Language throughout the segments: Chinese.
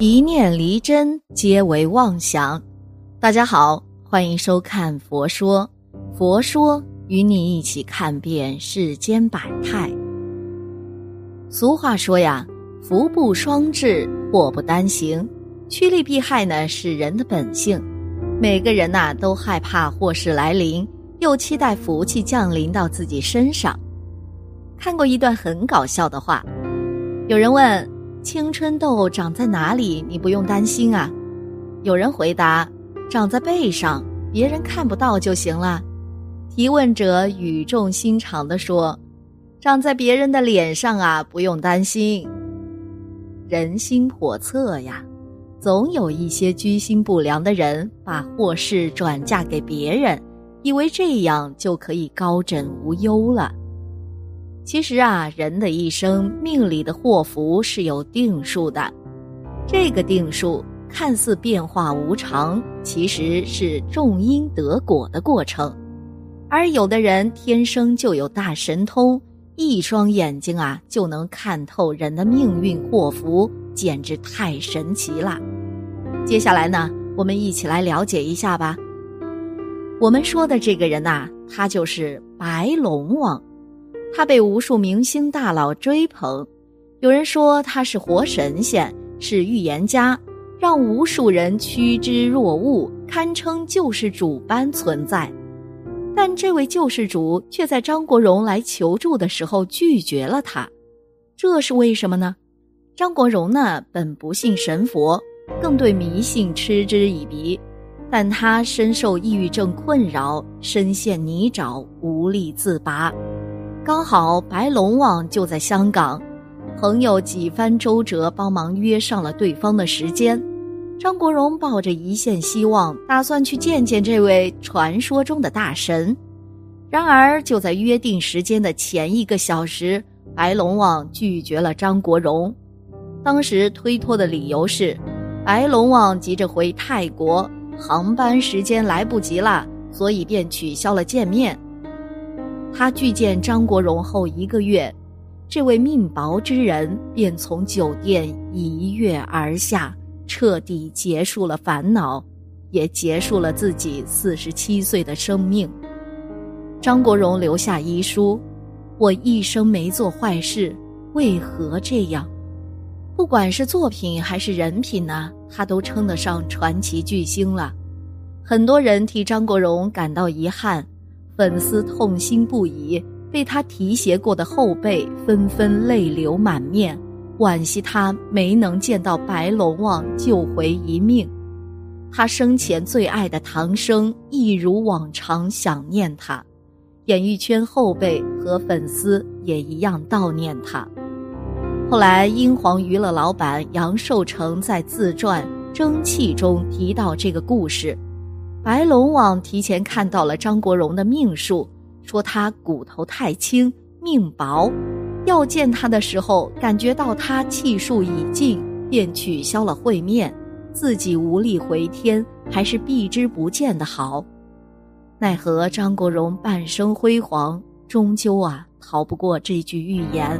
一念离真，皆为妄想。大家好，欢迎收看《佛说》，佛说与你一起看遍世间百态。俗话说呀，福不双至，祸不单行。趋利避害呢，是人的本性。每个人呐，都害怕祸事来临，又期待福气降临到自己身上。看过一段很搞笑的话，有人问。青春痘长在哪里？你不用担心啊。有人回答：长在背上，别人看不到就行了。提问者语重心长地说：“长在别人的脸上啊，不用担心。”人心叵测呀，总有一些居心不良的人把祸事转嫁给别人，以为这样就可以高枕无忧了。其实啊，人的一生命里的祸福是有定数的，这个定数看似变化无常，其实是种因得果的过程。而有的人天生就有大神通，一双眼睛啊就能看透人的命运祸福，简直太神奇了。接下来呢，我们一起来了解一下吧。我们说的这个人呐，他就是白龙王。他被无数明星大佬追捧，有人说他是活神仙，是预言家，让无数人趋之若鹜，堪称救世主般存在。但这位救世主却在张国荣来求助的时候拒绝了他，这是为什么呢？张国荣呢，本不信神佛，更对迷信嗤之以鼻，但他深受抑郁症困扰，深陷泥沼，无力自拔。刚好白龙王就在香港，朋友几番周折帮忙约上了对方的时间。张国荣抱着一线希望，打算去见见这位传说中的大神。然而就在约定时间的前一个小时，白龙王拒绝了张国荣。当时推脱的理由是，白龙王急着回泰国，航班时间来不及了，所以便取消了见面。他拒见张国荣后一个月，这位命薄之人便从酒店一跃而下，彻底结束了烦恼，也结束了自己四十七岁的生命。张国荣留下遗书：“我一生没做坏事，为何这样？”不管是作品还是人品呢，他都称得上传奇巨星了。很多人替张国荣感到遗憾。粉丝痛心不已，被他提携过的后辈纷纷泪流满面，惋惜他没能见到白龙王救回一命。他生前最爱的唐僧一如往常想念他，演艺圈后辈和粉丝也一样悼念他。后来，英皇娱乐老板杨受成在自传《蒸汽》中提到这个故事。白龙王提前看到了张国荣的命数，说他骨头太轻，命薄，要见他的时候感觉到他气数已尽，便取消了会面，自己无力回天，还是避之不见的好。奈何张国荣半生辉煌，终究啊逃不过这句预言。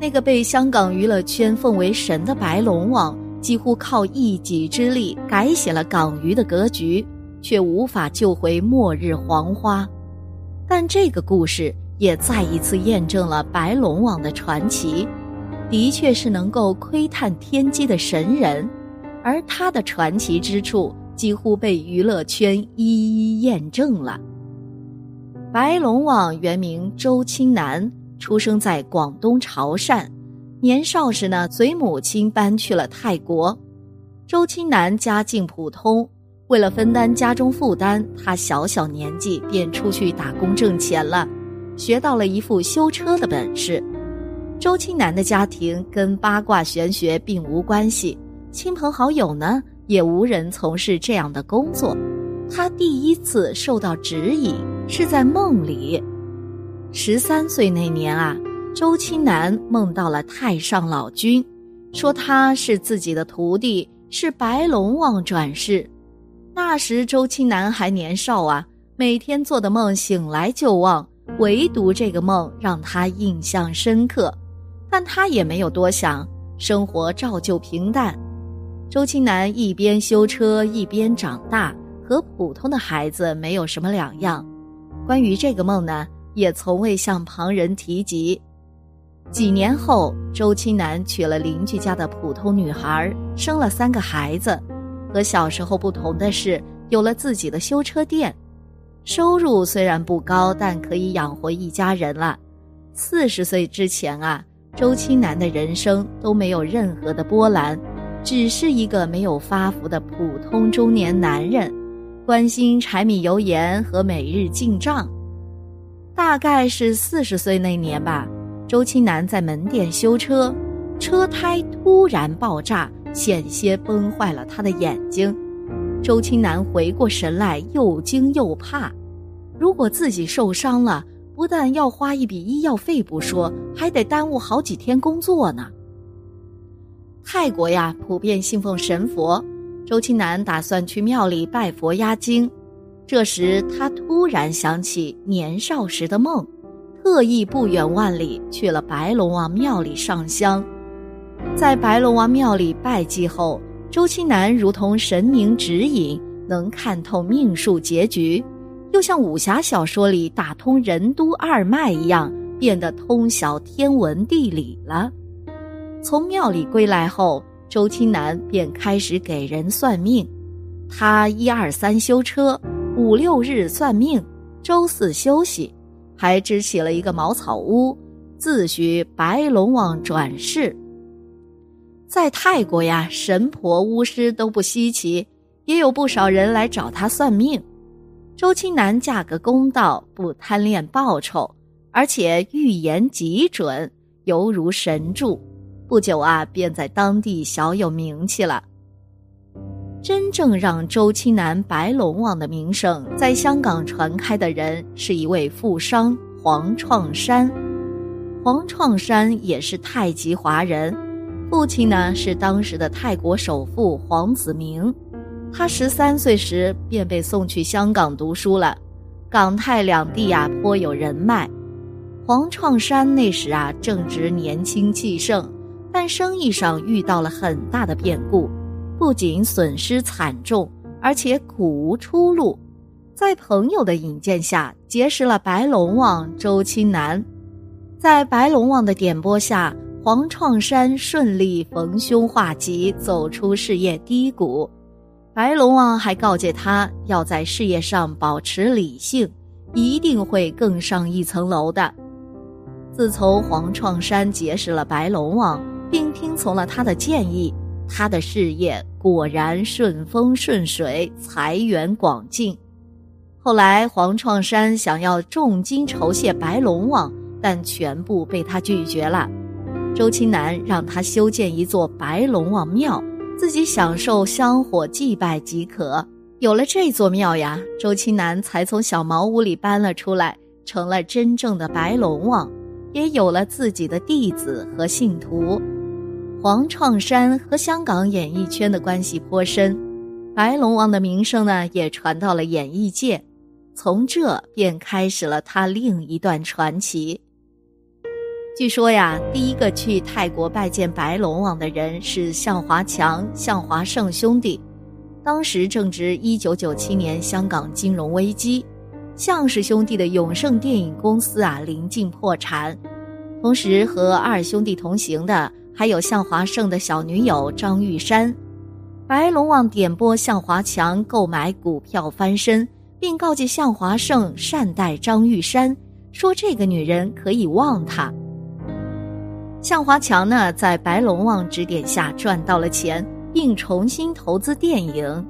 那个被香港娱乐圈奉为神的白龙王，几乎靠一己之力改写了港娱的格局。却无法救回末日黄花，但这个故事也再一次验证了白龙王的传奇，的确是能够窥探天机的神人，而他的传奇之处几乎被娱乐圈一一验证了。白龙王原名周青南，出生在广东潮汕，年少时呢随母亲搬去了泰国。周青南家境普通。为了分担家中负担，他小小年纪便出去打工挣钱了，学到了一副修车的本事。周青南的家庭跟八卦玄学并无关系，亲朋好友呢也无人从事这样的工作。他第一次受到指引是在梦里。十三岁那年啊，周青南梦到了太上老君，说他是自己的徒弟，是白龙王转世。那时周青南还年少啊，每天做的梦醒来就忘，唯独这个梦让他印象深刻。但他也没有多想，生活照旧平淡。周青南一边修车一边长大，和普通的孩子没有什么两样。关于这个梦呢，也从未向旁人提及。几年后，周青南娶了邻居家的普通女孩，生了三个孩子。和小时候不同的是，有了自己的修车店，收入虽然不高，但可以养活一家人了。四十岁之前啊，周青南的人生都没有任何的波澜。只是一个没有发福的普通中年男人，关心柴米油盐和每日进账。大概是四十岁那年吧，周青南在门店修车，车胎突然爆炸，险些崩坏了他的眼睛。周青南回过神来，又惊又怕。如果自己受伤了，不但要花一笔医药费不说，还得耽误好几天工作呢。泰国呀，普遍信奉神佛。周青南打算去庙里拜佛压惊，这时他突然想起年少时的梦，特意不远万里去了白龙王庙里上香。在白龙王庙里拜祭后，周青南如同神明指引，能看透命数结局，又像武侠小说里打通任督二脉一样，变得通晓天文地理了。从庙里归来后，周青南便开始给人算命。他一二三修车，五六日算命，周四休息，还支起了一个茅草屋，自诩白龙王转世。在泰国呀，神婆巫师都不稀奇，也有不少人来找他算命。周青南价格公道，不贪恋报酬，而且预言极准，犹如神助。不久啊，便在当地小有名气了。真正让周青南白龙王的名声在香港传开的人，是一位富商黄创山。黄创山也是太极华人，父亲呢是当时的泰国首富黄子明。他十三岁时便被送去香港读书了，港泰两地啊颇有人脉。黄创山那时啊正值年轻气盛。但生意上遇到了很大的变故，不仅损失惨重，而且苦无出路。在朋友的引荐下，结识了白龙王周青南。在白龙王的点拨下，黄创山顺利逢凶化吉，走出事业低谷。白龙王还告诫他，要在事业上保持理性，一定会更上一层楼的。自从黄创山结识了白龙王。并听从了他的建议，他的事业果然顺风顺水，财源广进。后来黄创山想要重金酬谢白龙王，但全部被他拒绝了。周青南让他修建一座白龙王庙，自己享受香火祭拜即可。有了这座庙呀，周青南才从小茅屋里搬了出来，成了真正的白龙王，也有了自己的弟子和信徒。黄创山和香港演艺圈的关系颇深，白龙王的名声呢也传到了演艺界，从这便开始了他另一段传奇。据说呀，第一个去泰国拜见白龙王的人是向华强、向华胜兄弟，当时正值一九九七年香港金融危机，向氏兄弟的永盛电影公司啊临近破产，同时和二兄弟同行的。还有向华胜的小女友张玉山，白龙王点拨向华强购买股票翻身，并告诫向华胜善待张玉山，说这个女人可以忘他。向华强呢，在白龙王指点下赚到了钱，并重新投资电影，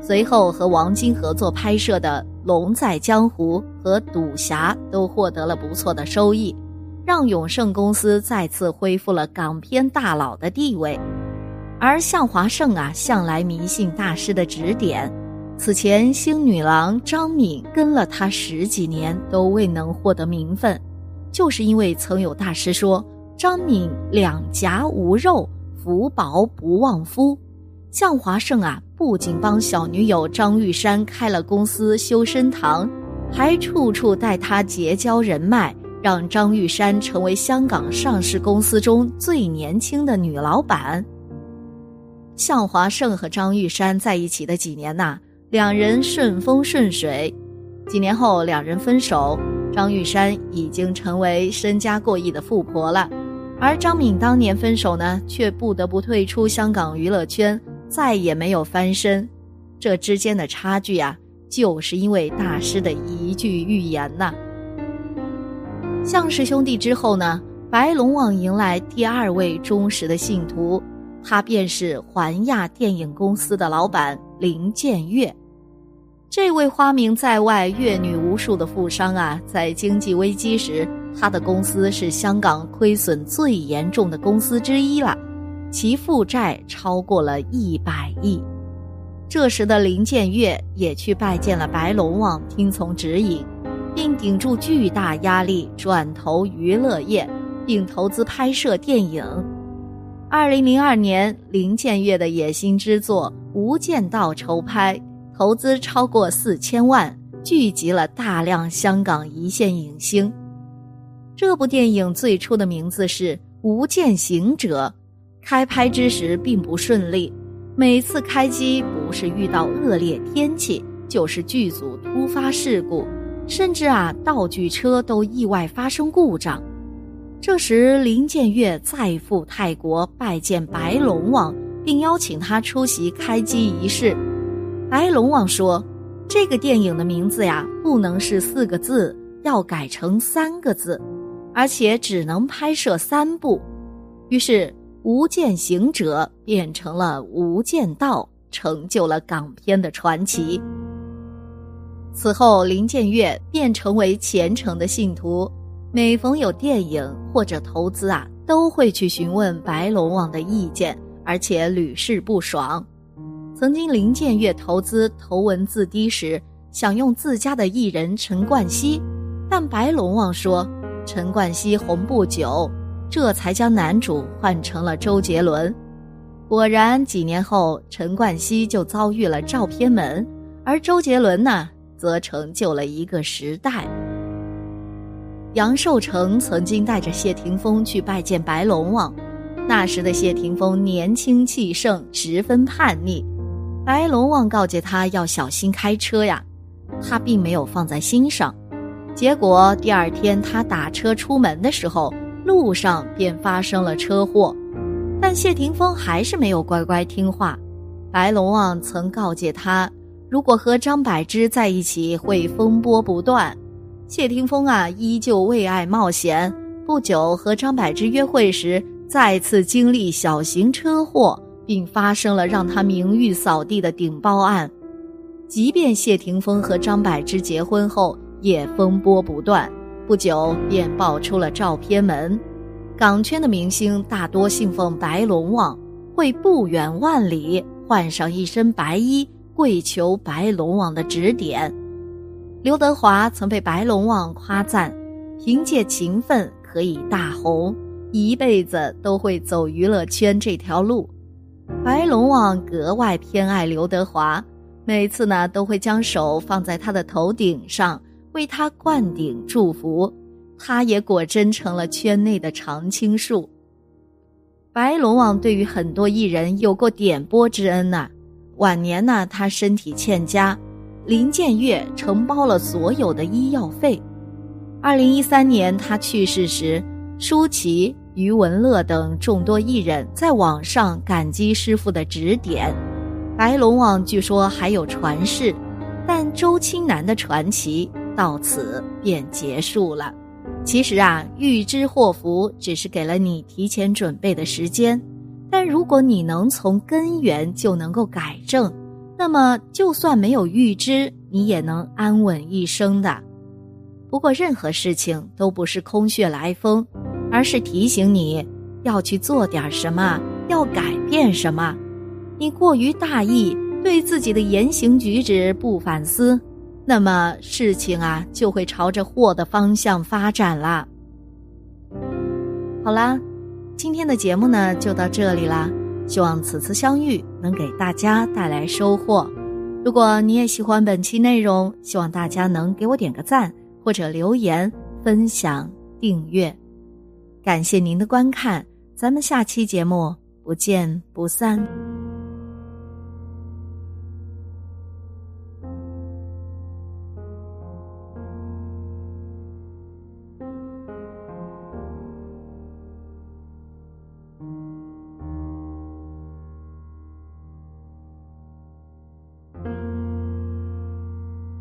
随后和王晶合作拍摄的《龙在江湖》和《赌侠》都获得了不错的收益。让永盛公司再次恢复了港片大佬的地位，而向华胜啊，向来迷信大师的指点。此前星女郎张敏跟了他十几年，都未能获得名分，就是因为曾有大师说张敏两颊无肉，福薄不旺夫。向华胜啊，不仅帮小女友张玉山开了公司修身堂，还处处带她结交人脉。让张玉山成为香港上市公司中最年轻的女老板。向华胜和张玉山在一起的几年呐，两人顺风顺水。几年后，两人分手，张玉山已经成为身家过亿的富婆了，而张敏当年分手呢，却不得不退出香港娱乐圈，再也没有翻身。这之间的差距啊，就是因为大师的一句预言呐。向氏兄弟之后呢，白龙王迎来第二位忠实的信徒。他便是环亚电影公司的老板林建岳，这位花名在外、阅女无数的富商啊，在经济危机时，他的公司是香港亏损最严重的公司之一了，其负债超过了一百亿。这时的林建岳也去拜见了白龙王，听从指引，并顶住巨大压力转投娱乐业，并投资拍摄电影。二零零二年，林建岳的野心之作《无间道》筹拍，投资超过四千万，聚集了大量香港一线影星。这部电影最初的名字是《无间行者》，开拍之时并不顺利，每次开机不是遇到恶劣天气，就是剧组突发事故，甚至啊道具车都意外发生故障。这时，林建岳再赴泰国拜见白龙王，并邀请他出席开机仪式。白龙王说：“这个电影的名字呀，不能是四个字，要改成三个字，而且只能拍摄三部。”于是，《无间行者》变成了《无间道》，成就了港片的传奇。此后，林建岳便成为虔诚的信徒。每逢有电影或者投资啊，都会去询问白龙王的意见，而且屡试不爽。曾经林建岳投资头文字 D 时，想用自家的艺人陈冠希，但白龙王说陈冠希红不久，这才将男主换成了周杰伦。果然，几年后陈冠希就遭遇了照片门，而周杰伦呢，则成就了一个时代。杨受成曾经带着谢霆锋去拜见白龙王，那时的谢霆锋年轻气盛，十分叛逆。白龙王告诫他要小心开车呀，他并没有放在心上。结果第二天他打车出门的时候，路上便发生了车祸。但谢霆锋还是没有乖乖听话。白龙王曾告诫他，如果和张柏芝在一起会风波不断。谢霆锋啊，依旧为爱冒险。不久和张柏芝约会时，再次经历小型车祸，并发生了让他名誉扫地的顶包案。即便谢霆锋和张柏芝结婚后，也风波不断。不久便爆出了照片门。港圈的明星大多信奉白龙王，会不远万里换上一身白衣，跪求白龙王的指点。刘德华曾被白龙王夸赞，凭借勤奋可以大红，一辈子都会走娱乐圈这条路。白龙王格外偏爱刘德华，每次呢都会将手放在他的头顶上，为他灌顶祝福。他也果真成了圈内的常青树。白龙王对于很多艺人有过点拨之恩呐，晚年呢他身体欠佳。林建岳承包了所有的医药费。二零一三年他去世时，舒淇、余文乐等众多艺人在网上感激师傅的指点。白龙王据说还有传世，但周青南的传奇到此便结束了。其实啊，预知祸福只是给了你提前准备的时间，但如果你能从根源就能够改正。那么，就算没有预知，你也能安稳一生的。不过，任何事情都不是空穴来风，而是提醒你要去做点什么，要改变什么。你过于大意，对自己的言行举止不反思，那么事情啊就会朝着祸的方向发展啦。好啦，今天的节目呢就到这里啦。希望此次相遇能给大家带来收获。如果你也喜欢本期内容，希望大家能给我点个赞，或者留言、分享、订阅。感谢您的观看，咱们下期节目不见不散。